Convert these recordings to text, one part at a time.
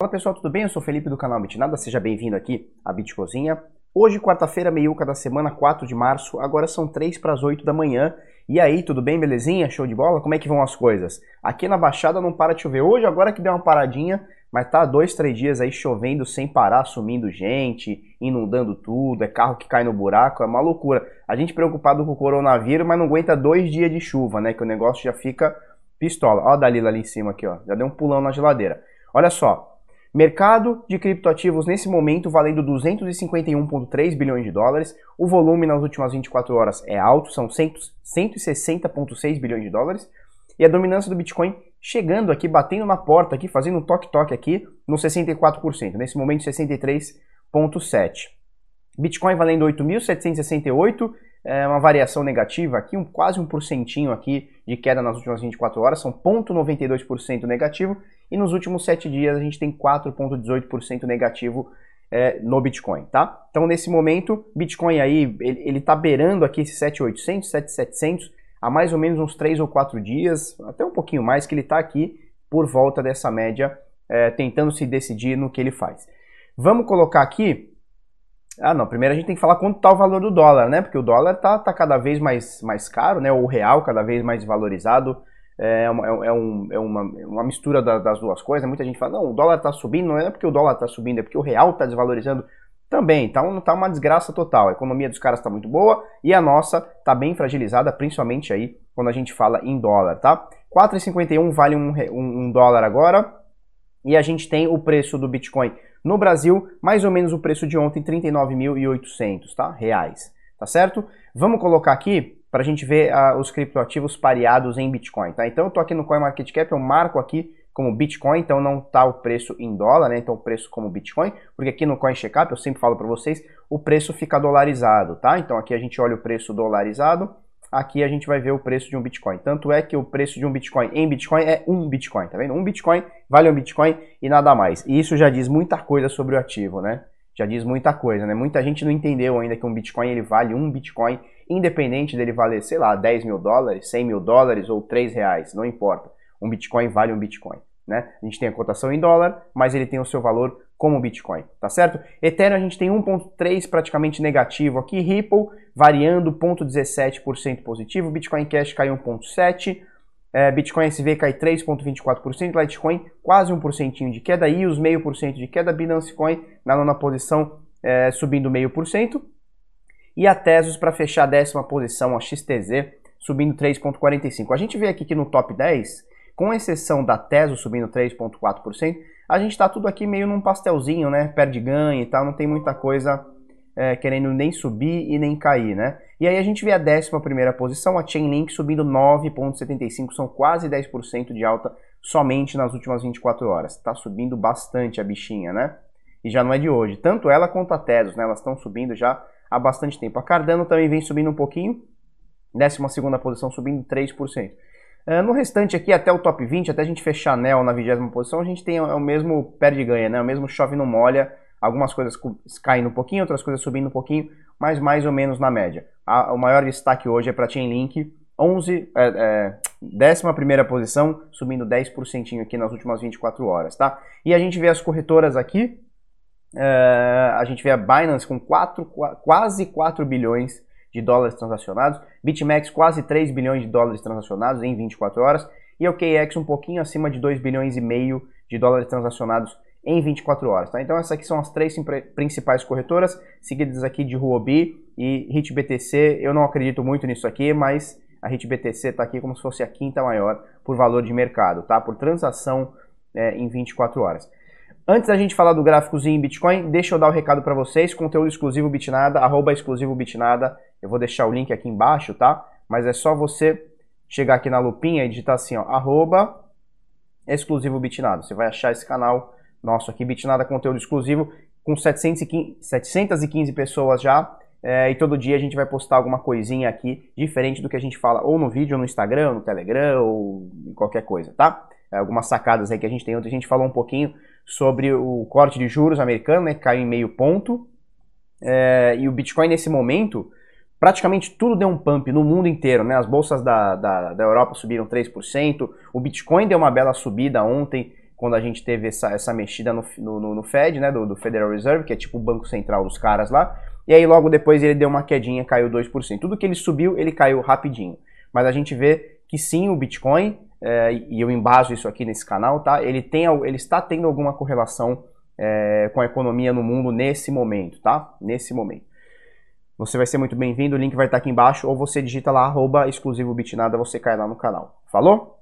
Fala pessoal, tudo bem? Eu sou Felipe do canal Bitnada, seja bem-vindo aqui à Bitcozinha. Hoje, quarta-feira, meiuca da semana, 4 de março, agora são 3 para as 8 da manhã. E aí, tudo bem, belezinha? Show de bola? Como é que vão as coisas? Aqui na Baixada não para de chover. Hoje, agora que deu uma paradinha, mas tá dois, três dias aí chovendo sem parar, sumindo gente, inundando tudo, é carro que cai no buraco, é uma loucura. A gente preocupado com o coronavírus, mas não aguenta dois dias de chuva, né? Que o negócio já fica pistola. Ó a Dalila ali em cima aqui, ó. Já deu um pulão na geladeira. Olha só, Mercado de criptoativos nesse momento valendo 251,3 bilhões de dólares. O volume nas últimas 24 horas é alto, são 160,6 bilhões de dólares. E a dominância do Bitcoin chegando aqui, batendo na porta aqui, fazendo um toque-toque aqui no 64%. Nesse momento 63,7%. Bitcoin valendo 8.768, é uma variação negativa aqui, um, quase um porcentinho aqui de queda nas últimas 24 horas, são 0,92% negativo, e nos últimos 7 dias a gente tem 4,18% negativo é, no Bitcoin, tá? Então nesse momento, Bitcoin aí, ele, ele tá beirando aqui esse 7,800, 7,700 há mais ou menos uns 3 ou 4 dias, até um pouquinho mais, que ele tá aqui por volta dessa média, é, tentando se decidir no que ele faz. Vamos colocar aqui ah, não. Primeiro a gente tem que falar quanto está o valor do dólar, né? Porque o dólar tá, tá cada vez mais, mais caro, né? O real cada vez mais valorizado. É uma, é, é um, é uma, uma mistura das duas coisas. Muita gente fala, não, o dólar está subindo, não é porque o dólar está subindo, é porque o real está desvalorizando também. Então tá uma desgraça total. A economia dos caras está muito boa e a nossa está bem fragilizada, principalmente aí quando a gente fala em dólar, tá? 4,51 vale um, um, um dólar agora. E a gente tem o preço do Bitcoin no Brasil, mais ou menos o preço de ontem, 39.800, tá? Reais, tá certo? Vamos colocar aqui para a gente ver uh, os criptoativos pareados em Bitcoin, tá? Então eu tô aqui no CoinMarketCap, eu marco aqui como Bitcoin, então não tá o preço em dólar, né? Então o preço como Bitcoin, porque aqui no CoinCheckup eu sempre falo para vocês, o preço fica dolarizado, tá? Então aqui a gente olha o preço dolarizado, aqui a gente vai ver o preço de um Bitcoin. Tanto é que o preço de um Bitcoin em Bitcoin é um Bitcoin, tá vendo? Um Bitcoin vale um Bitcoin e nada mais. E isso já diz muita coisa sobre o ativo, né? Já diz muita coisa, né? Muita gente não entendeu ainda que um Bitcoin ele vale um Bitcoin, independente dele valer, sei lá, 10 mil dólares, 100 mil dólares ou 3 reais, não importa. Um Bitcoin vale um Bitcoin. Né? A gente tem a cotação em dólar, mas ele tem o seu valor como Bitcoin, tá certo? Ethereum a gente tem 1.3 praticamente negativo aqui, Ripple variando 0.17% positivo, Bitcoin Cash cai 1.7%, é, Bitcoin SV cai 3,24%, Litecoin quase 1% de queda, e os 0,5% de queda, Binance Coin na nona posição é, subindo 0,5%, e a Tesos para fechar a décima posição, a XTZ, subindo 3,45%. A gente vê aqui que no top 10 com exceção da Teso subindo 3,4%, a gente está tudo aqui meio num pastelzinho, né? Perde ganho e tal, não tem muita coisa é, querendo nem subir e nem cair, né? E aí a gente vê a 11 primeira posição, a Chainlink subindo 9,75%, são quase 10% de alta somente nas últimas 24 horas. Está subindo bastante a bichinha, né? E já não é de hoje. Tanto ela quanto a Tesos, né? Elas estão subindo já há bastante tempo. A Cardano também vem subindo um pouquinho, 12 segunda posição subindo 3%. Uh, no restante aqui, até o top 20, até a gente fechar anel na vigésima posição, a gente tem o mesmo perde-ganha, né? O mesmo chove não molha. Algumas coisas caindo um pouquinho, outras coisas subindo um pouquinho, mas mais ou menos na média. A, o maior destaque hoje é para Chainlink, 11, é, é, décima primeira posição, subindo 10% aqui nas últimas 24 horas, tá? E a gente vê as corretoras aqui, é, a gente vê a Binance com 4, quase 4 bilhões de dólares transacionados, BitMEX quase 3 bilhões de dólares transacionados em 24 horas e o KX um pouquinho acima de 2 bilhões e meio de dólares transacionados em 24 horas. Tá? Então essas aqui são as três principais corretoras, seguidas aqui de Huobi e HitBTC. Eu não acredito muito nisso aqui, mas a HitBTC está aqui como se fosse a quinta maior por valor de mercado, tá? por transação é, em 24 horas. Antes da gente falar do gráficozinho em Bitcoin, deixa eu dar o um recado para vocês, conteúdo exclusivo Bitnada, arroba exclusivo Bitnada, eu vou deixar o link aqui embaixo, tá? Mas é só você chegar aqui na lupinha e digitar assim, ó, arroba exclusivo Bitnada. Você vai achar esse canal nosso aqui, Bitnada Conteúdo Exclusivo, com 715, 715 pessoas já, é, e todo dia a gente vai postar alguma coisinha aqui, diferente do que a gente fala ou no vídeo, ou no Instagram, ou no Telegram, ou em qualquer coisa, tá? É, algumas sacadas aí que a gente tem. Ontem a gente falou um pouquinho sobre o corte de juros americano, né, que caiu em meio ponto. É, e o Bitcoin nesse momento, praticamente tudo deu um pump no mundo inteiro, né? As bolsas da, da, da Europa subiram 3%, o Bitcoin deu uma bela subida ontem, quando a gente teve essa, essa mexida no, no, no Fed, né, do, do, Federal Reserve, que é tipo o banco central dos caras lá, e aí logo depois ele deu uma quedinha, caiu 2%. Tudo que ele subiu, ele caiu rapidinho. Mas a gente vê que sim, o Bitcoin, é, e eu embaso isso aqui nesse canal, tá? Ele, tem, ele está tendo alguma correlação é, com a economia no mundo nesse momento, tá? Nesse momento. Você vai ser muito bem-vindo, o link vai estar aqui embaixo, ou você digita lá, arroba exclusivo Bitnada, você cai lá no canal. Falou?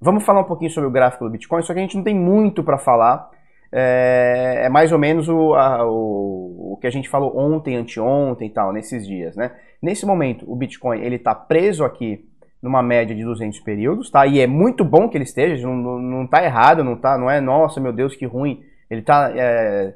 Vamos falar um pouquinho sobre o gráfico do Bitcoin, só que a gente não tem muito para falar. É, é, mais ou menos o, a, o, o, que a gente falou ontem, anteontem e tal, nesses dias, né? Nesse momento, o Bitcoin ele está preso aqui numa média de 200 períodos, tá? E é muito bom que ele esteja, não, não, não tá errado, não tá, não é, nossa, meu Deus, que ruim. Ele está é,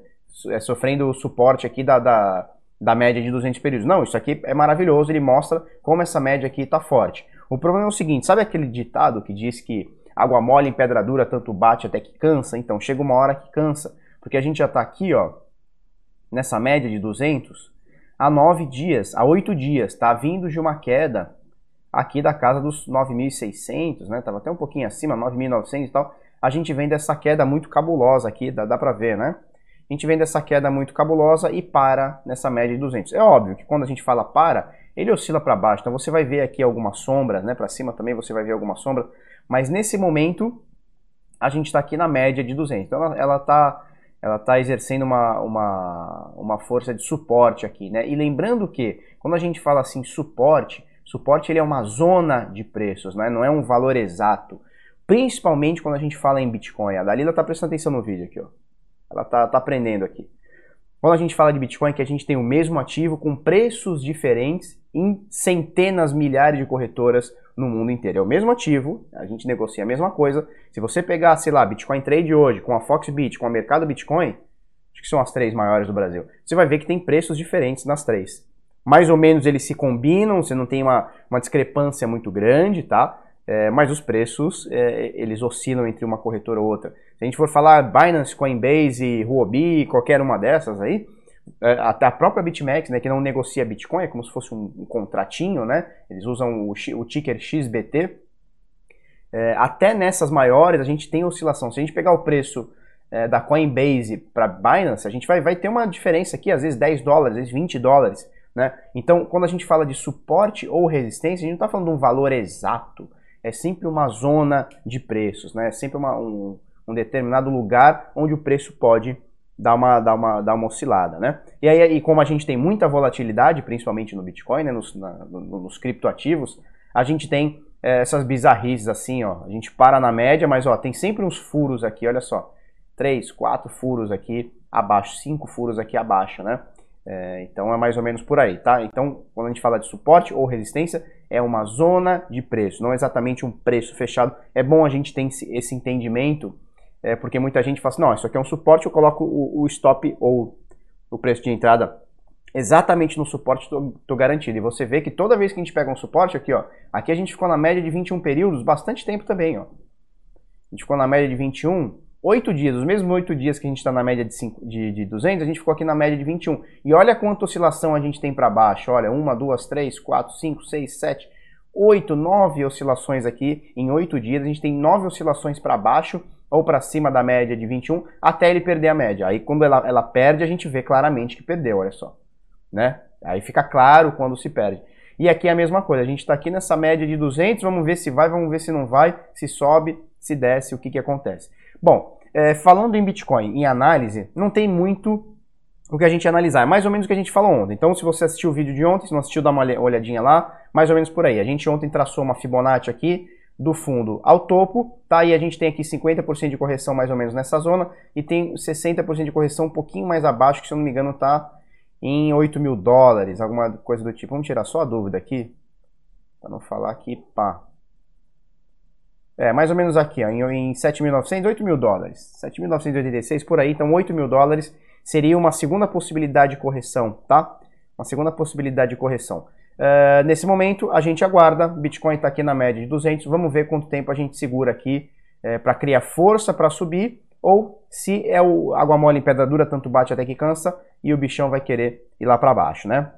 é, sofrendo o suporte aqui da, da, da média de 200 períodos. Não, isso aqui é maravilhoso, ele mostra como essa média aqui está forte. O problema é o seguinte, sabe aquele ditado que diz que água mole em pedra dura tanto bate até que cansa? Então, chega uma hora que cansa, porque a gente já está aqui, ó, nessa média de 200, há 9 dias, há 8 dias, está vindo de uma queda aqui da casa dos 9.600, né? Tava até um pouquinho acima, 9.900 e tal. A gente vem dessa queda muito cabulosa aqui, dá, dá para ver, né? A gente vem dessa queda muito cabulosa e para nessa média de 200. É óbvio que quando a gente fala para, ele oscila para baixo. Então você vai ver aqui alguma sombra, né? Para cima também você vai ver alguma sombra. Mas nesse momento a gente está aqui na média de 200. Então ela está ela tá exercendo uma, uma, uma força de suporte aqui, né? E lembrando que quando a gente fala assim suporte, suporte ele é uma zona de preços, né? Não é um valor exato. Principalmente quando a gente fala em Bitcoin. A Dalila está prestando atenção no vídeo aqui, ó. Ela está tá aprendendo aqui. Quando a gente fala de Bitcoin, que a gente tem o mesmo ativo com preços diferentes em centenas, milhares de corretoras no mundo inteiro. É o mesmo ativo, a gente negocia a mesma coisa. Se você pegar, sei lá, Bitcoin Trade hoje, com a Foxbit, com a Mercado Bitcoin, acho que são as três maiores do Brasil, você vai ver que tem preços diferentes nas três. Mais ou menos eles se combinam, você não tem uma, uma discrepância muito grande, tá? É, mas os preços, é, eles oscilam entre uma corretora ou outra. Se a gente for falar Binance, Coinbase, Huobi, qualquer uma dessas aí, é, até a própria BitMEX, né, que não negocia Bitcoin, é como se fosse um, um contratinho, né? Eles usam o, o ticker XBT. É, até nessas maiores a gente tem oscilação. Se a gente pegar o preço é, da Coinbase para Binance, a gente vai, vai ter uma diferença aqui, às vezes 10 dólares, às vezes 20 dólares. Né? Então, quando a gente fala de suporte ou resistência, a gente não está falando de um valor exato. É sempre uma zona de preços, né? é sempre uma, um, um determinado lugar onde o preço pode dar uma, dar uma, dar uma oscilada, né? E aí, e como a gente tem muita volatilidade, principalmente no Bitcoin, né, nos, na, nos criptoativos, a gente tem é, essas bizarrices assim, ó. A gente para na média, mas ó, tem sempre uns furos aqui, olha só. Três, quatro furos aqui abaixo, cinco furos aqui abaixo, né? É, então é mais ou menos por aí, tá? Então, quando a gente fala de suporte ou resistência, é uma zona de preço, não exatamente um preço fechado. É bom a gente ter esse entendimento é, porque muita gente fala assim, não, isso aqui é um suporte, eu coloco o, o stop ou o preço de entrada exatamente no suporte, estou garantido. E você vê que toda vez que a gente pega um suporte aqui, ó, aqui a gente ficou na média de 21 períodos, bastante tempo também, ó. A gente ficou na média de 21, 8 dias, os mesmos 8 dias que a gente está na média de, 5, de, de 200, a gente ficou aqui na média de 21. E olha quanta oscilação a gente tem para baixo, olha, 1, 2, 3, 4, 5, 6, 7, 8, 9 oscilações aqui em 8 dias, a gente tem 9 oscilações para baixo ou para cima da média de 21, até ele perder a média. Aí quando ela, ela perde, a gente vê claramente que perdeu, olha só. Né? Aí fica claro quando se perde. E aqui é a mesma coisa, a gente está aqui nessa média de 200, vamos ver se vai, vamos ver se não vai, se sobe, se desce, o que, que acontece. Bom, é, falando em Bitcoin, em análise, não tem muito o que a gente analisar, é mais ou menos o que a gente falou ontem. Então, se você assistiu o vídeo de ontem, se não assistiu, dá uma olhadinha lá, mais ou menos por aí. A gente ontem traçou uma Fibonacci aqui, do fundo ao topo, tá? E a gente tem aqui 50% de correção mais ou menos nessa zona e tem 60% de correção um pouquinho mais abaixo, que se eu não me engano tá em 8 mil dólares, alguma coisa do tipo. Vamos tirar só a dúvida aqui, para não falar aqui, pá. É, mais ou menos aqui, ó, em, 7.900, 8 mil dólares. 7.986 por aí, então 8 mil dólares seria uma segunda possibilidade de correção, tá? Uma segunda possibilidade de correção. Uh, nesse momento, a gente aguarda. Bitcoin está aqui na média de 200. Vamos ver quanto tempo a gente segura aqui é, para criar força para subir. Ou se é o água mole em pedra dura, tanto bate até que cansa e o bichão vai querer ir lá para baixo, né?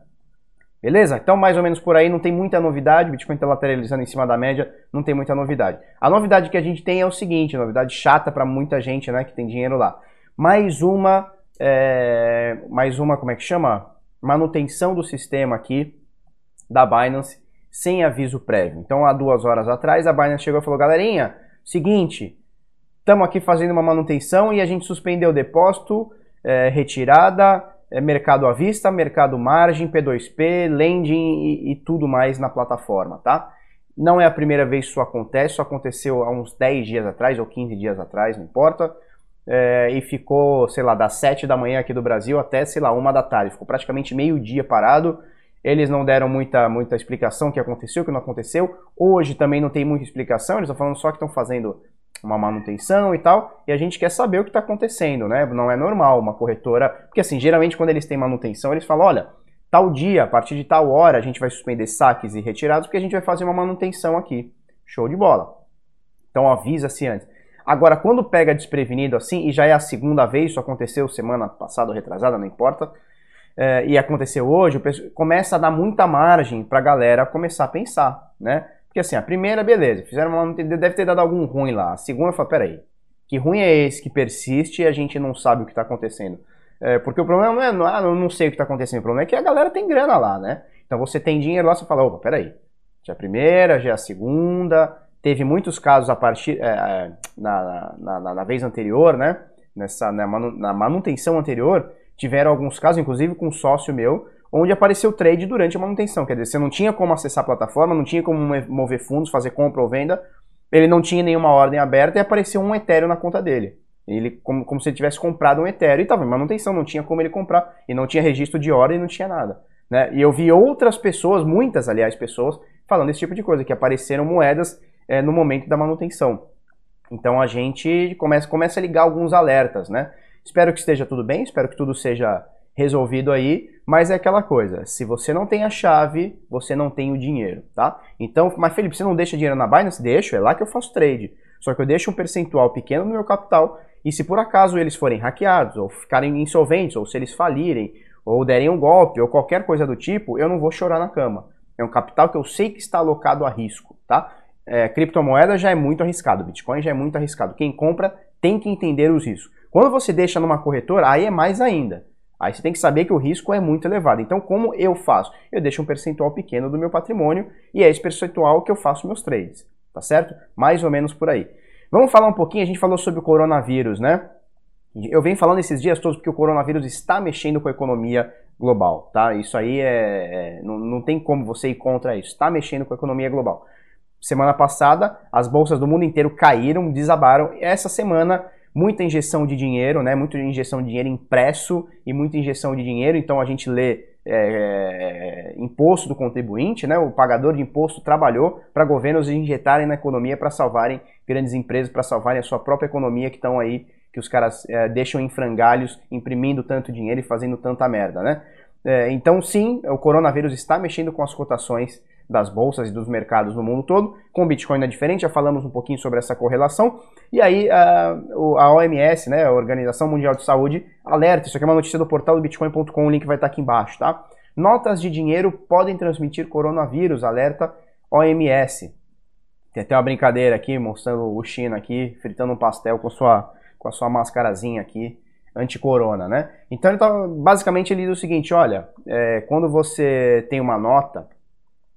Beleza? Então, mais ou menos por aí, não tem muita novidade. O Bitcoin está lateralizando em cima da média, não tem muita novidade. A novidade que a gente tem é o seguinte: novidade chata para muita gente né, que tem dinheiro lá. Mais uma, é, mais uma, como é que chama? Manutenção do sistema aqui da Binance sem aviso prévio. Então, há duas horas atrás, a Binance chegou e falou: galerinha, seguinte, estamos aqui fazendo uma manutenção e a gente suspendeu o depósito, é, retirada é, mercado à vista, mercado margem, P2P, lending e, e, tudo mais na plataforma, tá? Não é a primeira vez que isso acontece, isso aconteceu há uns 10 dias atrás ou 15 dias atrás, não importa. É, e ficou, sei lá, das 7 da manhã aqui do Brasil até, sei lá, uma da tarde. Ficou praticamente meio dia parado. Eles não deram muita, muita explicação o que aconteceu, o que não aconteceu. Hoje também não tem muita explicação, eles estão falando só que estão fazendo uma manutenção e tal, e a gente quer saber o que está acontecendo, né? Não é normal uma corretora, porque assim, geralmente quando eles têm manutenção, eles falam, olha, tal dia, a partir de tal hora, a gente vai suspender saques e retirados, porque a gente vai fazer uma manutenção aqui. Show de bola. Então avisa-se antes. Agora, quando pega desprevenido assim, e já é a segunda vez, isso aconteceu semana passada ou retrasada, não importa, é, e aconteceu hoje, começa a dar muita margem para a galera começar a pensar, né? Porque assim, a primeira, beleza, fizeram uma, deve ter dado algum ruim lá. A segunda, fala, peraí, que ruim é esse que persiste e a gente não sabe o que está acontecendo? É, porque o problema não é, não, ah, não sei o que está acontecendo, o problema é que a galera tem grana lá, né? Então você tem dinheiro lá, você fala, opa, peraí, já é a primeira, já é a segunda, teve muitos casos a partir, é, é na, na, na, na, vez anterior, né? Nessa, na, manutenção anterior, tiveram alguns casos, inclusive com um sócio meu, onde apareceu trade durante a manutenção. Quer dizer, você não tinha como acessar a plataforma, não tinha como mover fundos, fazer compra ou venda, ele não tinha nenhuma ordem aberta e apareceu um Ethereum na conta dele. Ele, como, como se ele tivesse comprado um Ethereum e estava em manutenção, não tinha como ele comprar, e não tinha registro de ordem, não tinha nada. Né? E eu vi outras pessoas, muitas, aliás, pessoas, falando esse tipo de coisa, que apareceram moedas é, no momento da manutenção. Então a gente começa, começa a ligar alguns alertas, né? Espero que esteja tudo bem, espero que tudo seja resolvido aí, mas é aquela coisa, se você não tem a chave, você não tem o dinheiro, tá? Então, mas Felipe, você não deixa dinheiro na Binance? Deixo, é lá que eu faço trade. Só que eu deixo um percentual pequeno no meu capital e se por acaso eles forem hackeados, ou ficarem insolventes, ou se eles falirem, ou derem um golpe, ou qualquer coisa do tipo, eu não vou chorar na cama. É um capital que eu sei que está alocado a risco, tá? É, criptomoeda já é muito arriscado, Bitcoin já é muito arriscado. Quem compra tem que entender os riscos. Quando você deixa numa corretora, aí é mais ainda. Aí você tem que saber que o risco é muito elevado. Então, como eu faço? Eu deixo um percentual pequeno do meu patrimônio e é esse percentual que eu faço meus trades, tá certo? Mais ou menos por aí. Vamos falar um pouquinho, a gente falou sobre o coronavírus, né? Eu venho falando esses dias todos porque o coronavírus está mexendo com a economia global, tá? Isso aí é, é não, não tem como você ir contra isso. Está mexendo com a economia global. Semana passada, as bolsas do mundo inteiro caíram, desabaram. Essa semana muita injeção de dinheiro, né? Muita injeção de dinheiro impresso e muita injeção de dinheiro. Então a gente lê é, imposto do contribuinte, né? O pagador de imposto trabalhou para governos injetarem na economia para salvarem grandes empresas, para salvarem a sua própria economia que estão aí, que os caras é, deixam em frangalhos, imprimindo tanto dinheiro e fazendo tanta merda, né? É, então sim, o coronavírus está mexendo com as cotações das bolsas e dos mercados no mundo todo. Com o Bitcoin é diferente, já falamos um pouquinho sobre essa correlação. E aí a, a OMS, né, a Organização Mundial de Saúde, alerta, isso aqui é uma notícia do portal do bitcoin.com, o link vai estar aqui embaixo, tá? Notas de dinheiro podem transmitir coronavírus, alerta OMS. Tem até uma brincadeira aqui, mostrando o China aqui, fritando um pastel com, sua, com a sua mascarazinha aqui, anti-corona, né? Então, ele tá, basicamente ele diz o seguinte, olha, é, quando você tem uma nota,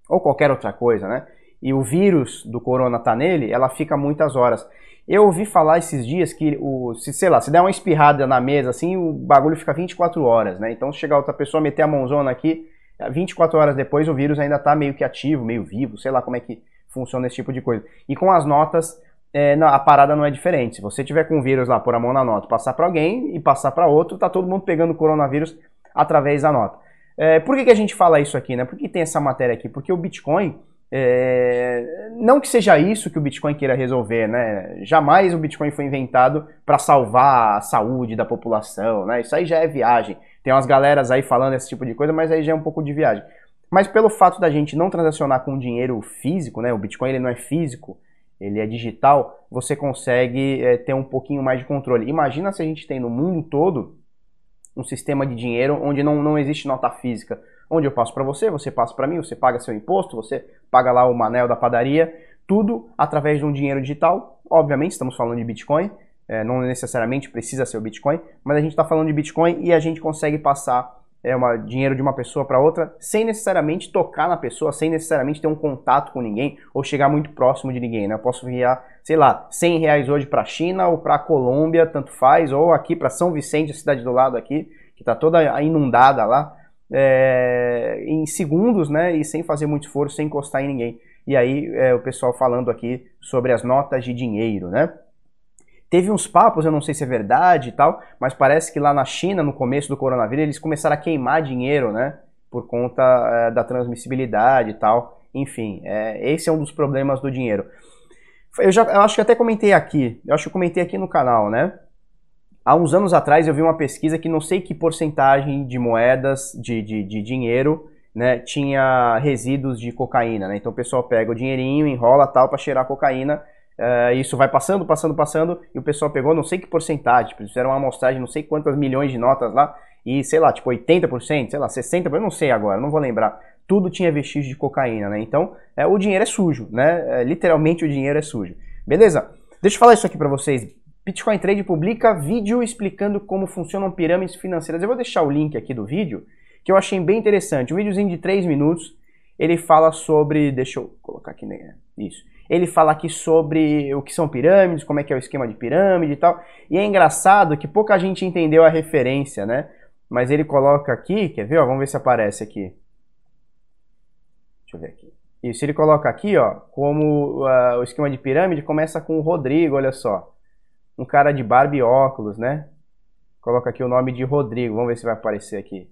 ou qualquer outra coisa, né? E o vírus do corona tá nele, ela fica muitas horas. Eu ouvi falar esses dias que, o, se, sei lá, se der uma espirrada na mesa assim, o bagulho fica 24 horas, né? Então se chegar outra pessoa, meter a mãozona aqui, 24 horas depois o vírus ainda tá meio que ativo, meio vivo, sei lá como é que funciona esse tipo de coisa. E com as notas, é, não, a parada não é diferente. Se você tiver com o vírus lá, pôr a mão na nota, passar para alguém e passar para outro, tá todo mundo pegando o coronavírus através da nota. É, por que, que a gente fala isso aqui, né? Por que tem essa matéria aqui? Porque o Bitcoin, é, não que seja isso que o Bitcoin queira resolver, né? Jamais o Bitcoin foi inventado para salvar a saúde da população, né? Isso aí já é viagem. Tem umas galeras aí falando esse tipo de coisa, mas aí já é um pouco de viagem. Mas pelo fato da gente não transacionar com dinheiro físico, né? O Bitcoin ele não é físico, ele é digital, você consegue é, ter um pouquinho mais de controle. Imagina se a gente tem no mundo todo um sistema de dinheiro onde não, não existe nota física, onde eu passo para você, você passa para mim, você paga seu imposto, você paga lá o manel da padaria, tudo através de um dinheiro digital. Obviamente, estamos falando de Bitcoin, é, não necessariamente precisa ser o Bitcoin, mas a gente está falando de Bitcoin e a gente consegue passar é, uma, dinheiro de uma pessoa para outra sem necessariamente tocar na pessoa, sem necessariamente ter um contato com ninguém ou chegar muito próximo de ninguém. Né? Eu posso enviar, sei lá, 100 reais hoje para a China ou para a Colômbia, tanto faz, ou aqui para São Vicente, a cidade do lado aqui, que está toda inundada lá, é, em segundos, né? E sem fazer muito esforço, sem encostar em ninguém. E aí é, o pessoal falando aqui sobre as notas de dinheiro, né? Teve uns papos, eu não sei se é verdade e tal, mas parece que lá na China, no começo do coronavírus, eles começaram a queimar dinheiro, né? Por conta é, da transmissibilidade e tal. Enfim, é, esse é um dos problemas do dinheiro. Eu, já, eu acho que até comentei aqui, eu acho que eu comentei aqui no canal, né? Há uns anos atrás eu vi uma pesquisa que não sei que porcentagem de moedas, de, de, de dinheiro, né, tinha resíduos de cocaína, né? Então o pessoal pega o dinheirinho, enrola tal para cheirar cocaína Uh, isso vai passando, passando, passando, e o pessoal pegou não sei que porcentagem, tipo, fizeram uma amostragem, não sei quantas milhões de notas lá, e sei lá, tipo 80%, sei lá, 60%, eu não sei agora, não vou lembrar. Tudo tinha vestígio de cocaína, né? Então, é, o dinheiro é sujo, né? É, literalmente o dinheiro é sujo. Beleza? Deixa eu falar isso aqui para vocês. Bitcoin Trade publica vídeo explicando como funcionam pirâmides financeiras. Eu vou deixar o link aqui do vídeo, que eu achei bem interessante. Um videozinho de 3 minutos, ele fala sobre... Deixa eu colocar aqui, né? Isso ele fala aqui sobre o que são pirâmides, como é que é o esquema de pirâmide e tal. E é engraçado que pouca gente entendeu a referência, né? Mas ele coloca aqui, quer ver? Ó, vamos ver se aparece aqui. Deixa eu ver aqui. Isso, ele coloca aqui, ó, como uh, o esquema de pirâmide começa com o Rodrigo, olha só. Um cara de barba e óculos, né? Coloca aqui o nome de Rodrigo, vamos ver se vai aparecer aqui.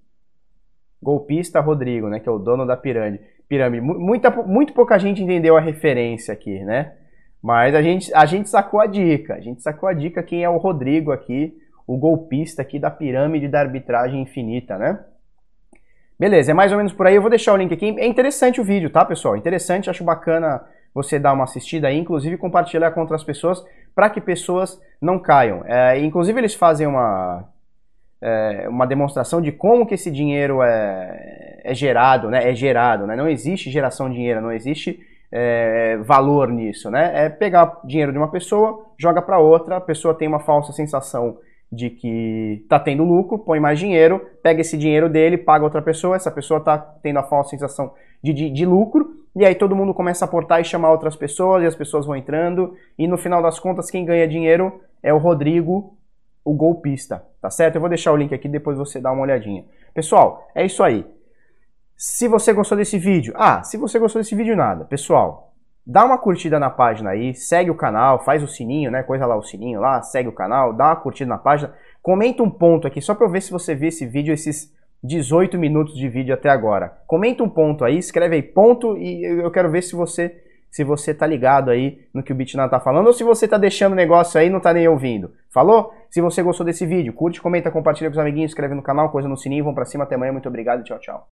Golpista Rodrigo, né, que é o dono da pirâmide pirâmide. Muita, muito pouca gente entendeu a referência aqui, né? Mas a gente, a gente sacou a dica. A gente sacou a dica quem é o Rodrigo aqui, o golpista aqui da pirâmide da arbitragem infinita, né? Beleza, é mais ou menos por aí. Eu vou deixar o link aqui. É interessante o vídeo, tá, pessoal? Interessante, acho bacana você dar uma assistida aí, inclusive compartilhar com outras pessoas, para que pessoas não caiam. É, inclusive eles fazem uma, é, uma demonstração de como que esse dinheiro é, é gerado, né? É gerado, né? Não existe geração de dinheiro, não existe é, valor nisso, né? É pegar dinheiro de uma pessoa, joga para outra, a pessoa tem uma falsa sensação de que está tendo lucro, põe mais dinheiro, pega esse dinheiro dele, paga outra pessoa, essa pessoa está tendo a falsa sensação de, de, de, lucro, e aí todo mundo começa a aportar e chamar outras pessoas, e as pessoas vão entrando, e no final das contas quem ganha dinheiro é o Rodrigo o golpista, tá certo? Eu vou deixar o link aqui, depois você dá uma olhadinha. Pessoal, é isso aí. Se você gostou desse vídeo, ah, se você gostou desse vídeo, nada. Pessoal, dá uma curtida na página aí, segue o canal, faz o sininho, né? Coisa lá o sininho lá, segue o canal, dá uma curtida na página. Comenta um ponto aqui, só para eu ver se você viu esse vídeo, esses 18 minutos de vídeo até agora. Comenta um ponto aí, escreve aí ponto e eu quero ver se você se você tá ligado aí no que o Bitnan tá falando ou se você tá deixando o negócio aí e não tá nem ouvindo. Falou? Se você gostou desse vídeo, curte, comenta, compartilha com os amiguinhos, inscreve no canal, coisa no sininho, vão pra cima, até amanhã, muito obrigado tchau, tchau.